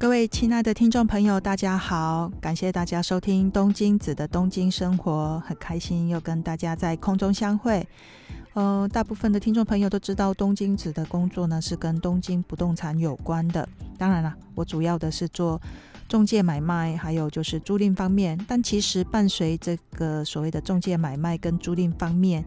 各位亲爱的听众朋友，大家好！感谢大家收听东京子的东京生活，很开心又跟大家在空中相会。呃，大部分的听众朋友都知道，东京子的工作呢是跟东京不动产有关的。当然了，我主要的是做中介买卖，还有就是租赁方面。但其实伴随这个所谓的中介买卖跟租赁方面，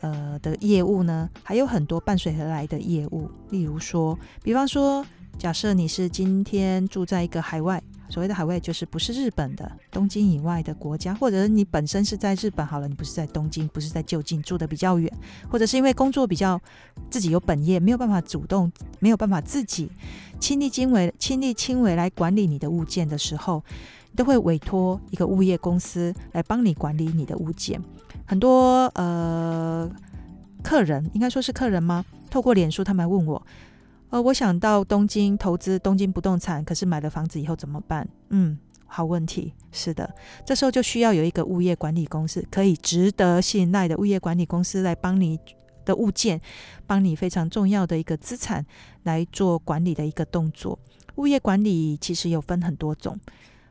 呃的业务呢，还有很多伴随而来的业务，例如说，比方说。假设你是今天住在一个海外，所谓的海外就是不是日本的东京以外的国家，或者你本身是在日本好了，你不是在东京，不是在就近，住得比较远，或者是因为工作比较自己有本业，没有办法主动，没有办法自己亲力亲为、亲力亲为来管理你的物件的时候，都会委托一个物业公司来帮你管理你的物件。很多呃客人，应该说是客人吗？透过脸书，他们来问我。呃，我想到东京投资东京不动产，可是买了房子以后怎么办？嗯，好问题。是的，这时候就需要有一个物业管理公司，可以值得信赖的物业管理公司来帮你的物件，帮你非常重要的一个资产来做管理的一个动作。物业管理其实有分很多种，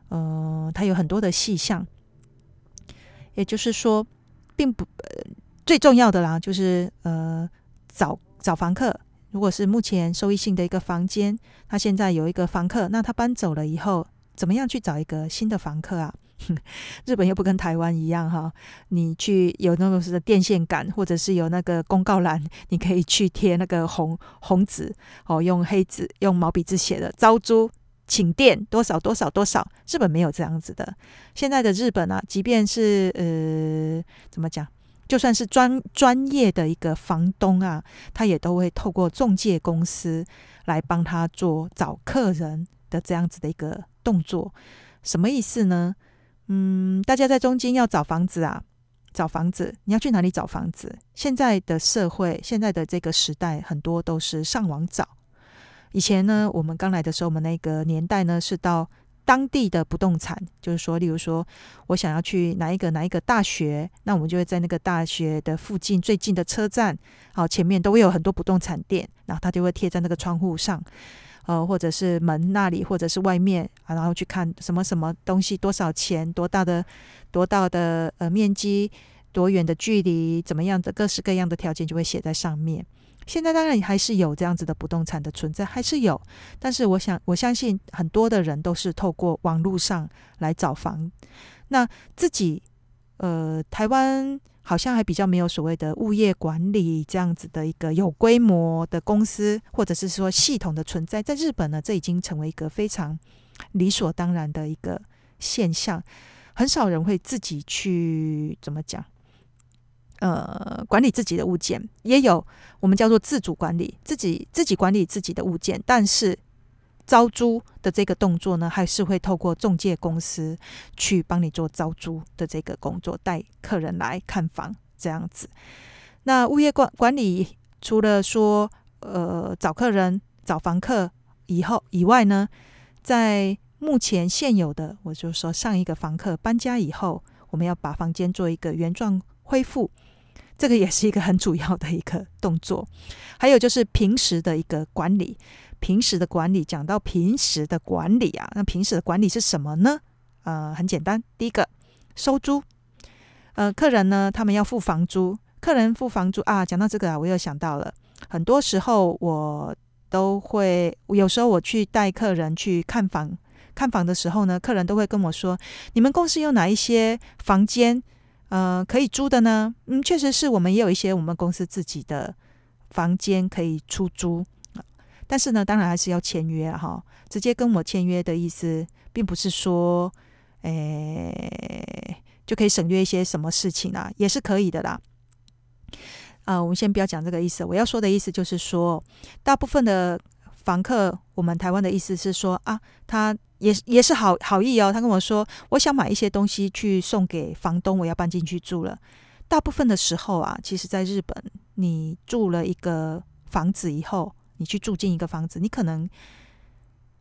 呃，它有很多的细项，也就是说，并不，呃，最重要的啦，就是呃，找找房客。如果是目前收益性的一个房间，他现在有一个房客，那他搬走了以后，怎么样去找一个新的房客啊？日本又不跟台湾一样哈，你去有那种是电线杆，或者是有那个公告栏，你可以去贴那个红红纸哦，用黑纸用毛笔字写的招租请电多少多少多少。日本没有这样子的。现在的日本啊，即便是呃，怎么讲？就算是专专业的一个房东啊，他也都会透过中介公司来帮他做找客人的这样子的一个动作。什么意思呢？嗯，大家在中间要找房子啊，找房子，你要去哪里找房子？现在的社会，现在的这个时代，很多都是上网找。以前呢，我们刚来的时候，我们那个年代呢，是到。当地的不动产，就是说，例如说，我想要去哪一个哪一个大学，那我们就会在那个大学的附近最近的车站，好，前面都会有很多不动产店，然后它就会贴在那个窗户上，呃，或者是门那里，或者是外面，然后去看什么什么东西多少钱，多大的多大的呃面积，多远的距离，怎么样的各式各样的条件就会写在上面。现在当然还是有这样子的不动产的存在，还是有。但是我想，我相信很多的人都是透过网络上来找房。那自己，呃，台湾好像还比较没有所谓的物业管理这样子的一个有规模的公司，或者是说系统的存在。在日本呢，这已经成为一个非常理所当然的一个现象，很少人会自己去怎么讲。呃，管理自己的物件也有，我们叫做自主管理，自己自己管理自己的物件。但是招租的这个动作呢，还是会透过中介公司去帮你做招租的这个工作，带客人来看房这样子。那物业管管理除了说呃找客人、找房客以后以外呢，在目前现有的，我就说上一个房客搬家以后，我们要把房间做一个原状恢复。这个也是一个很主要的一个动作，还有就是平时的一个管理。平时的管理，讲到平时的管理啊，那平时的管理是什么呢？呃，很简单，第一个收租。呃，客人呢，他们要付房租，客人付房租啊。讲到这个啊，我又想到了，很多时候我都会，有时候我去带客人去看房，看房的时候呢，客人都会跟我说：“你们公司有哪一些房间？”呃，可以租的呢，嗯，确实是我们也有一些我们公司自己的房间可以出租，但是呢，当然还是要签约哈。直接跟我签约的意思，并不是说，诶，就可以省略一些什么事情啊，也是可以的啦。啊、我们先不要讲这个意思，我要说的意思就是说，大部分的房客，我们台湾的意思是说啊，他。也也是好好意哦，他跟我说，我想买一些东西去送给房东，我要搬进去住了。大部分的时候啊，其实在日本，你住了一个房子以后，你去住进一个房子，你可能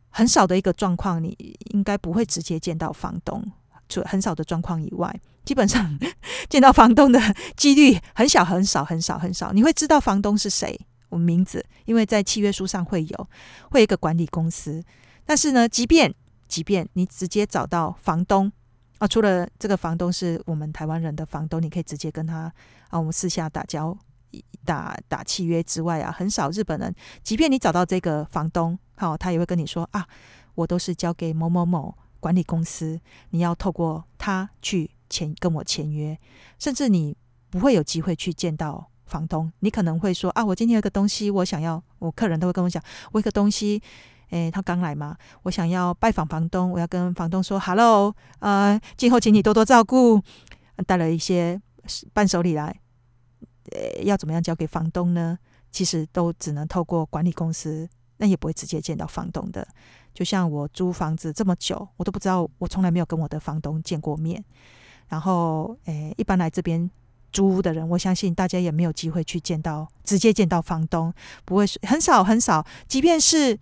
很少的一个状况，你应该不会直接见到房东。除很少的状况以外，基本上 见到房东的几率很小很少很少很少。你会知道房东是谁，我名字，因为在契约书上会有，会有一个管理公司。但是呢，即便即便你直接找到房东啊，除了这个房东是我们台湾人的房东，你可以直接跟他啊，我们私下打交打打契约之外啊，很少日本人，即便你找到这个房东，好，他也会跟你说啊，我都是交给某某某管理公司，你要透过他去签跟我签约，甚至你不会有机会去见到房东，你可能会说啊，我今天有个东西，我想要，我客人都会跟我讲，我有个东西。诶，他刚来嘛，我想要拜访房东，我要跟房东说 “hello”，呃，今后请你多多照顾，带了一些伴手礼来，呃，要怎么样交给房东呢？其实都只能透过管理公司，那也不会直接见到房东的。就像我租房子这么久，我都不知道，我从来没有跟我的房东见过面。然后，诶，一般来这边租屋的人，我相信大家也没有机会去见到，直接见到房东，不会很少很少，即便是。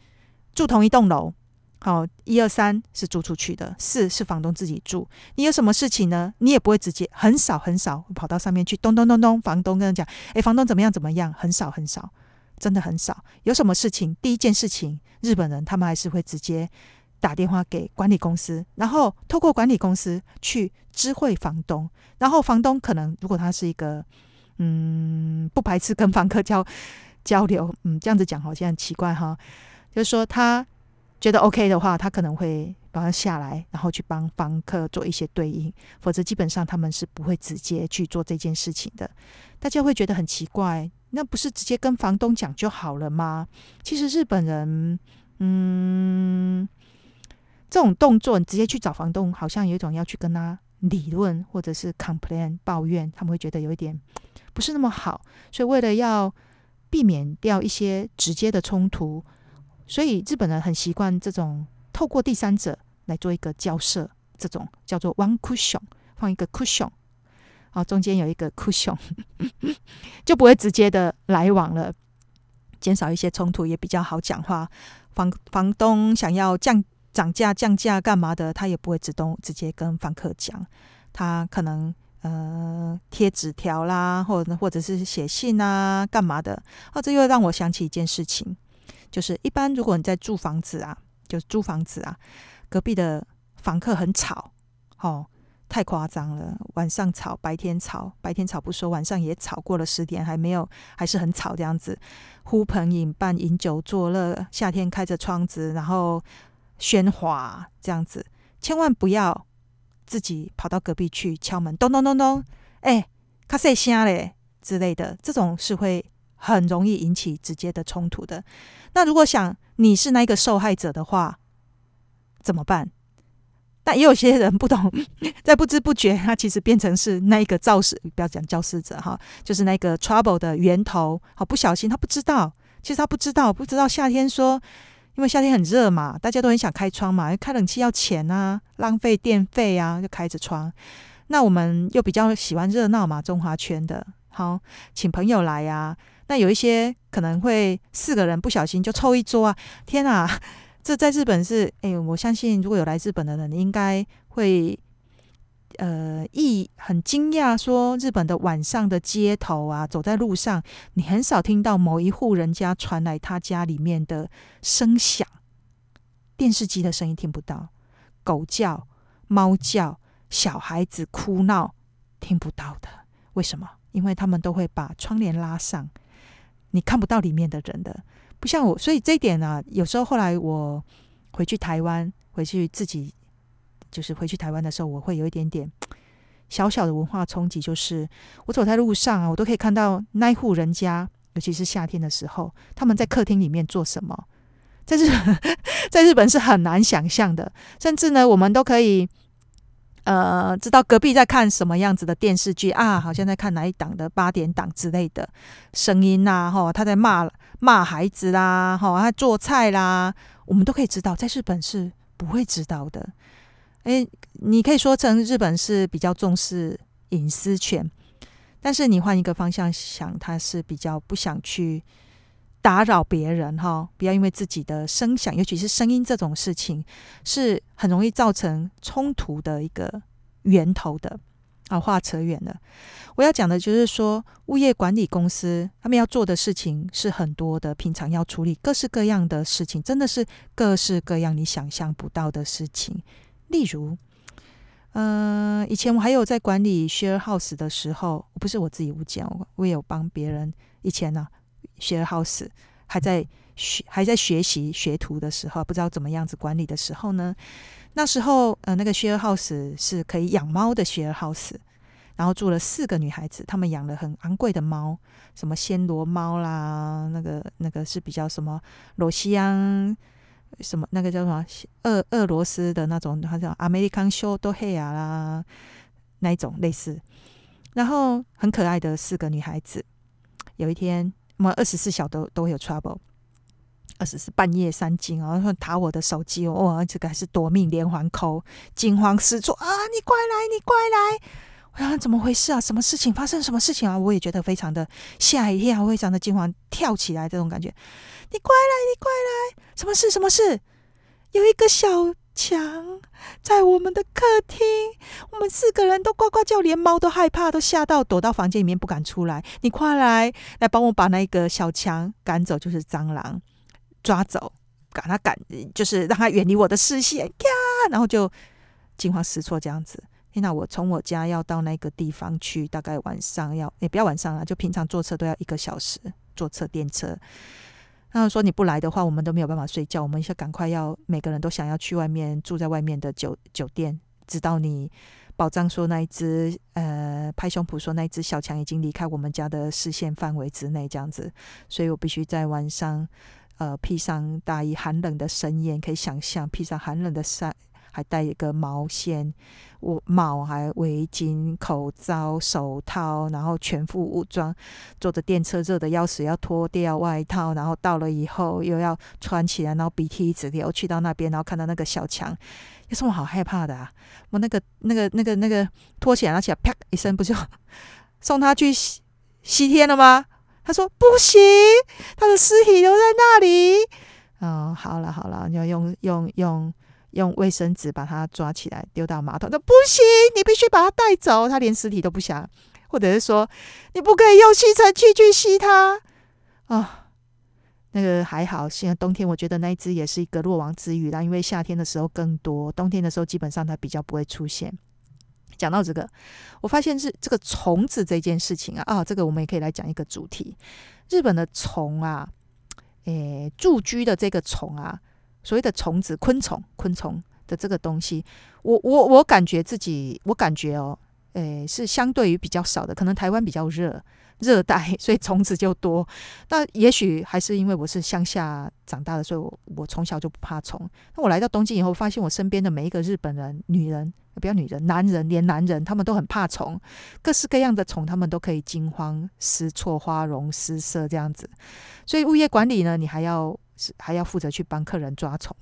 住同一栋楼，好，一二三是租出去的，四是房东自己住。你有什么事情呢？你也不会直接，很少很少跑到上面去，咚咚咚咚，房东跟人讲，诶，房东怎么样怎么样？很少很少，真的很少。有什么事情，第一件事情，日本人他们还是会直接打电话给管理公司，然后透过管理公司去知会房东，然后房东可能如果他是一个，嗯，不排斥跟房客交交流，嗯，这样子讲好像很奇怪哈。就是说，他觉得 OK 的话，他可能会把他下来，然后去帮房客做一些对应。否则，基本上他们是不会直接去做这件事情的。大家会觉得很奇怪，那不是直接跟房东讲就好了吗？其实日本人，嗯，这种动作，你直接去找房东，好像有一种要去跟他理论或者是 complain 抱怨，他们会觉得有一点不是那么好。所以，为了要避免掉一些直接的冲突。所以日本人很习惯这种透过第三者来做一个交涉，这种叫做 one cushion，放一个 cushion，好，中间有一个 cushion，就不会直接的来往了，减少一些冲突，也比较好讲话。房房东想要降涨价、降价干嘛的，他也不会主动直接跟房客讲，他可能呃贴纸条啦，或者或者是写信啊干嘛的。哦，这又让我想起一件事情。就是一般，如果你在住房子啊，就租房子啊，隔壁的房客很吵，哦，太夸张了。晚上吵，白天吵，白天吵不说，晚上也吵，过了十点还没有，还是很吵这样子，呼朋引伴，饮酒作乐。夏天开着窗子，然后喧哗这样子，千万不要自己跑到隔壁去敲门，咚咚咚咚，哎，卡塞声嘞之类的，这种是会。很容易引起直接的冲突的。那如果想你是那个受害者的话，怎么办？但也有些人不懂，在不知不觉，他其实变成是那一个肇事，不要讲肇事者哈，就是那个 trouble 的源头。好，不小心他不知道，其实他不知道，不知道夏天说，因为夏天很热嘛，大家都很想开窗嘛，开冷气要钱啊，浪费电费啊，就开着窗。那我们又比较喜欢热闹嘛，中华圈的，好，请朋友来呀、啊。那有一些可能会四个人不小心就凑一桌啊！天啊，这在日本是哎，我相信如果有来日本的人，应该会呃一很惊讶，说日本的晚上的街头啊，走在路上，你很少听到某一户人家传来他家里面的声响，电视机的声音听不到，狗叫、猫叫、小孩子哭闹听不到的，为什么？因为他们都会把窗帘拉上。你看不到里面的人的，不像我，所以这一点呢、啊，有时候后来我回去台湾，回去自己就是回去台湾的时候，我会有一点点小小的文化冲击，就是我走在路上啊，我都可以看到那户人家，尤其是夏天的时候，他们在客厅里面做什么，在日，在日本是很难想象的，甚至呢，我们都可以。呃，知道隔壁在看什么样子的电视剧啊？好像在看哪一档的八点档之类的声音呐，吼，他在骂骂孩子啦，吼，他做菜啦，我们都可以知道，在日本是不会知道的。诶，你可以说成日本是比较重视隐私权，但是你换一个方向想，他是比较不想去。打扰别人哈，不要因为自己的声响，尤其是声音这种事情，是很容易造成冲突的一个源头的。啊，话扯远了。我要讲的就是说，物业管理公司他们要做的事情是很多的，平常要处理各式各样的事情，真的是各式各样你想象不到的事情。例如，嗯、呃，以前我还有在管理 share house 的时候，不是我自己物件，我我也有帮别人。以前呢、，share house 还在学还在学习学徒的时候，不知道怎么样子管理的时候呢，那时候呃，那个 share house 是可以养猫的 share house。然后住了四个女孩子，她们养了很昂贵的猫，什么暹罗猫啦，那个那个是比较什么罗西安，什么那个叫什么俄俄罗斯的那种，好像 American Short Hair 啦，那一种类似。然后很可爱的四个女孩子，有一天我们二十四小都都有 trouble，二十四半夜三更啊，然后打我的手机哦，这个还是夺命连环 call，惊慌失措啊，你快来，你快来！我想，怎么回事啊？什么事情发生？什么事情啊？我也觉得非常的吓一跳，非常的惊慌，跳起来这种感觉。你快来，你快来！什么事？什么事？有一个小强在我们的客厅，我们四个人都呱呱叫，连猫都害怕，都吓到躲到房间里面不敢出来。你快来，来帮我把那个小强赶走，就是蟑螂，抓走，把它赶，就是让它远离我的视线。呀，然后就惊慌失措这样子。那我从我家要到那个地方去，大概晚上要，也、不要晚上了，就平常坐车都要一个小时，坐车电车。然后说你不来的话，我们都没有办法睡觉，我们要赶快要每个人都想要去外面住在外面的酒酒店，直到你保障说那一只呃拍胸脯说那一只小强已经离开我们家的视线范围之内这样子，所以我必须在晚上呃披上大衣，寒冷的深夜可以想象披上寒冷的衫。还带一个毛线我帽，还围巾、口罩、手套，然后全副武装，坐着电车热的要死，要脱掉外套，然后到了以后又要穿起来，然后鼻涕一直流，去到那边，然后看到那个小强，有什么好害怕的啊？我那个、那个、那个、那个脱起来，拿起来，啪一声，不就 送他去西西天了吗？他说不行，他的尸体留在那里。哦，好了好了，你要用用用。用卫生纸把它抓起来，丢到马桶。说不行，你必须把它带走。他连尸体都不想，或者是说，你不可以用吸尘器去吸它。啊、哦，那个还好，现在冬天我觉得那一只也是一个落网之鱼啦。因为夏天的时候更多，冬天的时候基本上它比较不会出现。讲到这个，我发现是这个虫子这件事情啊，啊、这个我们也可以来讲一个主题。日本的虫啊，诶，住居的这个虫啊。所谓的虫子、昆虫、昆虫的这个东西，我我我感觉自己，我感觉哦，诶，是相对于比较少的。可能台湾比较热，热带，所以虫子就多。那也许还是因为我是乡下长大的，所以我我从小就不怕虫。那我来到东京以后，发现我身边的每一个日本人、女人，不要女人，男人，连男人他们都很怕虫，各式各样的虫，他们都可以惊慌失措、花容失色这样子。所以物业管理呢，你还要。还要负责去帮客人抓虫，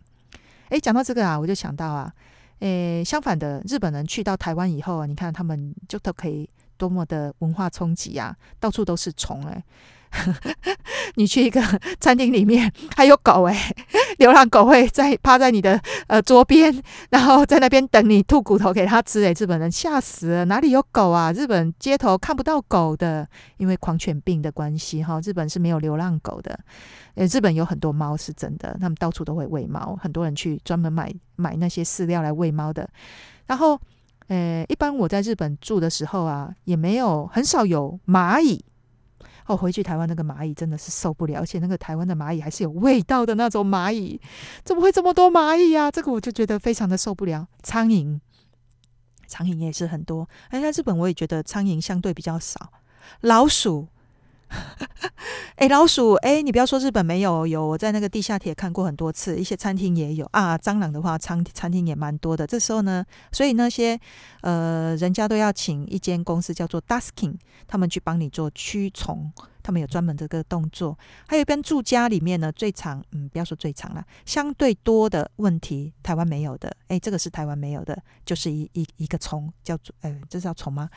诶，讲到这个啊，我就想到啊，诶，相反的，日本人去到台湾以后啊，你看他们就都可以多么的文化冲击啊，到处都是虫诶。你去一个餐厅里面，还有狗哎、流浪狗会在趴在你的呃桌边，然后在那边等你吐骨头给他吃哎、日本人吓死了，哪里有狗啊？日本街头看不到狗的，因为狂犬病的关系哈，日本是没有流浪狗的。呃，日本有很多猫是真的，他们到处都会喂猫，很多人去专门买买那些饲料来喂猫的。然后，呃，一般我在日本住的时候啊，也没有很少有蚂蚁。哦，回去台湾那个蚂蚁真的是受不了，而且那个台湾的蚂蚁还是有味道的那种蚂蚁，怎么会这么多蚂蚁呀？这个我就觉得非常的受不了。苍蝇，苍蝇也是很多，哎，在日本我也觉得苍蝇相对比较少。老鼠。哎，老鼠，哎，你不要说日本没有，有我在那个地下铁看过很多次，一些餐厅也有啊。蟑螂的话，餐餐厅也蛮多的。这时候呢，所以那些呃，人家都要请一间公司叫做 Dusking，他们去帮你做驱虫，他们有专门这个动作。还有一边住家里面呢，最长，嗯，不要说最长了，相对多的问题，台湾没有的。哎，这个是台湾没有的，就是一一一个虫叫做，哎，这是叫虫吗？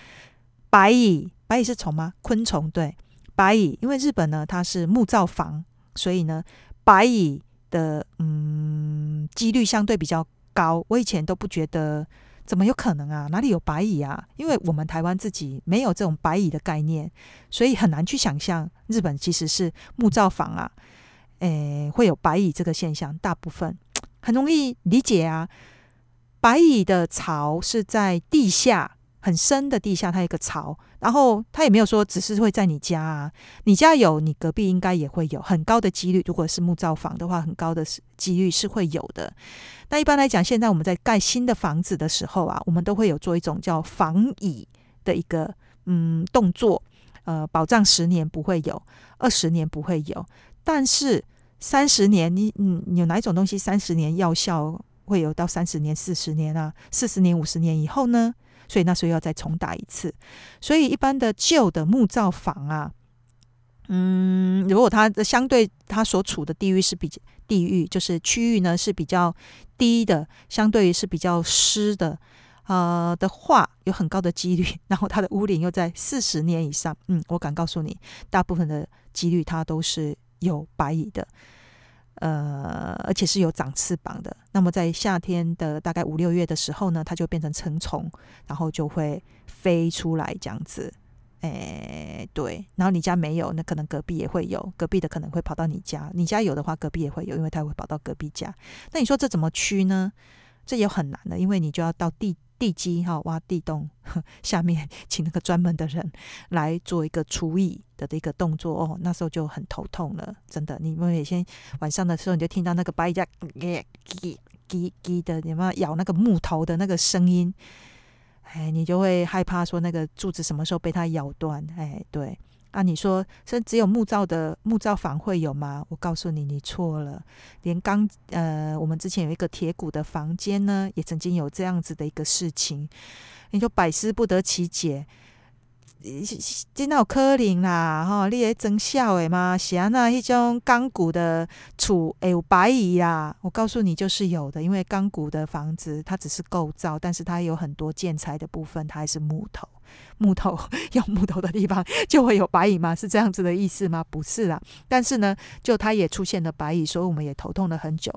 白蚁，白蚁是虫吗？昆虫，对。白蚁，因为日本呢，它是木造房，所以呢，白蚁的嗯几率相对比较高。我以前都不觉得怎么有可能啊？哪里有白蚁啊？因为我们台湾自己没有这种白蚁的概念，所以很难去想象日本其实是木造房啊，诶，会有白蚁这个现象。大部分很容易理解啊，白蚁的巢是在地下。很深的地下，它一个巢，然后它也没有说只是会在你家啊，你家有，你隔壁应该也会有，很高的几率。如果是木造房的话，很高的几率是会有的。那一般来讲，现在我们在盖新的房子的时候啊，我们都会有做一种叫防蚁的一个嗯动作，呃，保障十年不会有，二十年不会有，但是三十年，你嗯，有哪一种东西三十年药效会有到三十年、四十年啊？四十年、五十年以后呢？所以那时候要再重打一次，所以一般的旧的木造房啊，嗯，如果它相对它所处的地域是比较地域，就是区域呢是比较低的，相对于是比较湿的，呃的话，有很高的几率，然后它的屋龄又在四十年以上，嗯，我敢告诉你，大部分的几率它都是有白蚁的。呃，而且是有长翅膀的。那么在夏天的大概五六月的时候呢，它就变成成虫，然后就会飞出来这样子。哎，对。然后你家没有，那可能隔壁也会有，隔壁的可能会跑到你家。你家有的话，隔壁也会有，因为它会跑到隔壁家。那你说这怎么驱呢？这也很难的，因为你就要到地。地基哈，挖地洞，下面请那个专门的人来做一个除蚁的的一个动作哦。那时候就很头痛了，真的。你们也先晚上的时候，你就听到那个白蚁在叽叽叽的，你们咬那个木头的那个声音？哎，你就会害怕说那个柱子什么时候被它咬断？哎，对。啊，你说是只有木造的木造房会有吗？我告诉你，你错了。连钢呃，我们之前有一个铁骨的房间呢，也曾经有这样子的一个事情，你就百思不得其解。真的有可能啦，吼！你咧装笑的吗？是安，那一种钢骨的厝会有白蚁啦。我告诉你，就是有的，因为钢骨的房子它只是构造，但是它有很多建材的部分，它还是木头。木头 用木头的地方 就会有白蚁吗？是这样子的意思吗？不是啦。但是呢，就它也出现了白蚁，所以我们也头痛了很久。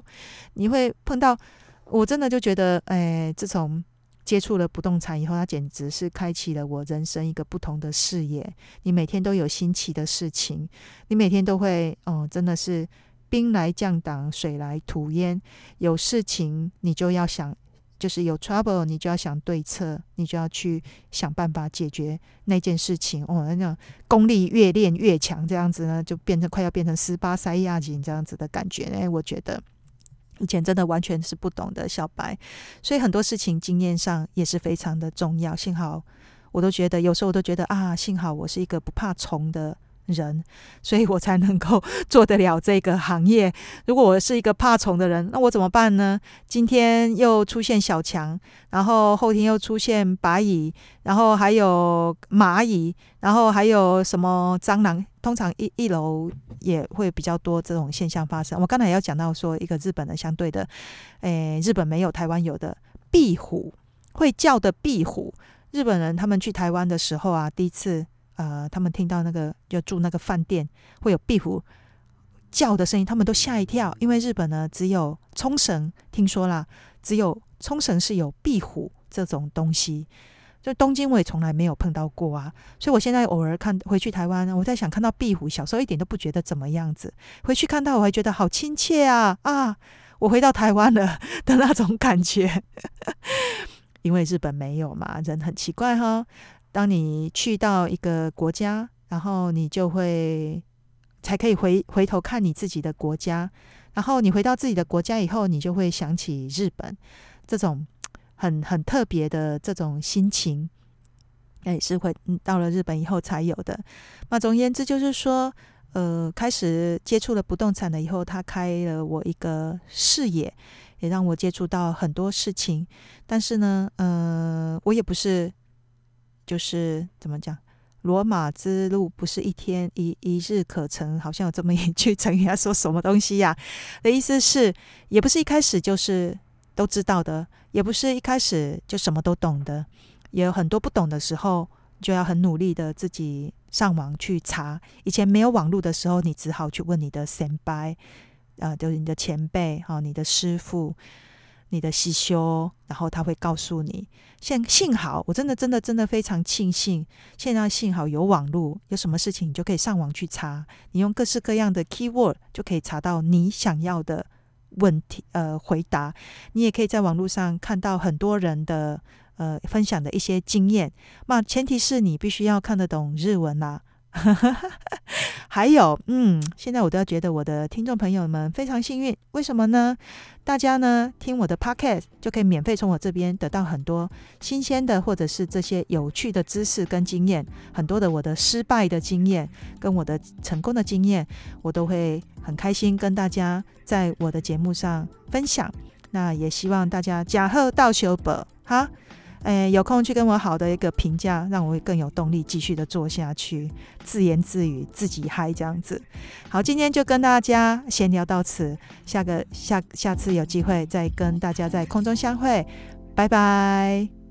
你会碰到，我真的就觉得，哎，自从。接触了不动产以后，它简直是开启了我人生一个不同的视野。你每天都有新奇的事情，你每天都会哦，真的是兵来将挡，水来土掩。有事情你就要想，就是有 trouble，你就要想对策，你就要去想办法解决那件事情。哦，那种功力越练越强，这样子呢，就变成快要变成斯巴塞亚人这样子的感觉。哎，我觉得。以前真的完全是不懂的小白，所以很多事情经验上也是非常的重要。幸好我都觉得，有时候我都觉得啊，幸好我是一个不怕虫的人，所以我才能够 做得了这个行业。如果我是一个怕虫的人，那我怎么办呢？今天又出现小强，然后后天又出现白蚁，然后还有蚂蚁，然后还有什么蟑螂？通常一一楼也会比较多这种现象发生。我刚才也要讲到说，一个日本的相对的，诶，日本没有台湾有的壁虎，会叫的壁虎。日本人他们去台湾的时候啊，第一次呃，他们听到那个就住那个饭店会有壁虎叫的声音，他们都吓一跳，因为日本呢只有冲绳听说啦，只有冲绳是有壁虎这种东西。就东京我也从来没有碰到过啊，所以我现在偶尔看回去台湾，我在想看到壁虎，小时候一点都不觉得怎么样子，回去看到我还觉得好亲切啊啊！我回到台湾了的那种感觉，因为日本没有嘛，人很奇怪哈。当你去到一个国家，然后你就会才可以回回头看你自己的国家，然后你回到自己的国家以后，你就会想起日本这种。很很特别的这种心情，哎，是会到了日本以后才有的。那总而言之，就是说，呃，开始接触了不动产了以后，他开了我一个视野，也让我接触到很多事情。但是呢，呃，我也不是，就是怎么讲，罗马之路不是一天一一日可成，好像有这么一句成语，他说什么东西呀？的意思是，也不是一开始就是。都知道的，也不是一开始就什么都懂的，也有很多不懂的时候，就要很努力的自己上网去查。以前没有网络的时候，你只好去问你的先辈，啊，就是你的前辈，哈，你的师傅，你的师修，然后他会告诉你。现幸好，我真的真的真的非常庆幸，现在幸好有网络，有什么事情你就可以上网去查，你用各式各样的 keyword 就可以查到你想要的问题，呃，回答。你也可以在网络上看到很多人的呃分享的一些经验。那前提是你必须要看得懂日文啦。还有，嗯，现在我都要觉得我的听众朋友们非常幸运，为什么呢？大家呢听我的 podcast 就可以免费从我这边得到很多新鲜的，或者是这些有趣的知识跟经验，很多的我的失败的经验跟我的成功的经验，我都会很开心跟大家在我的节目上分享。那也希望大家呷好道相报哈。哎，有空去跟我好的一个评价，让我会更有动力继续的做下去，自言自语，自己嗨这样子。好，今天就跟大家闲聊到此，下个下下次有机会再跟大家在空中相会，拜拜。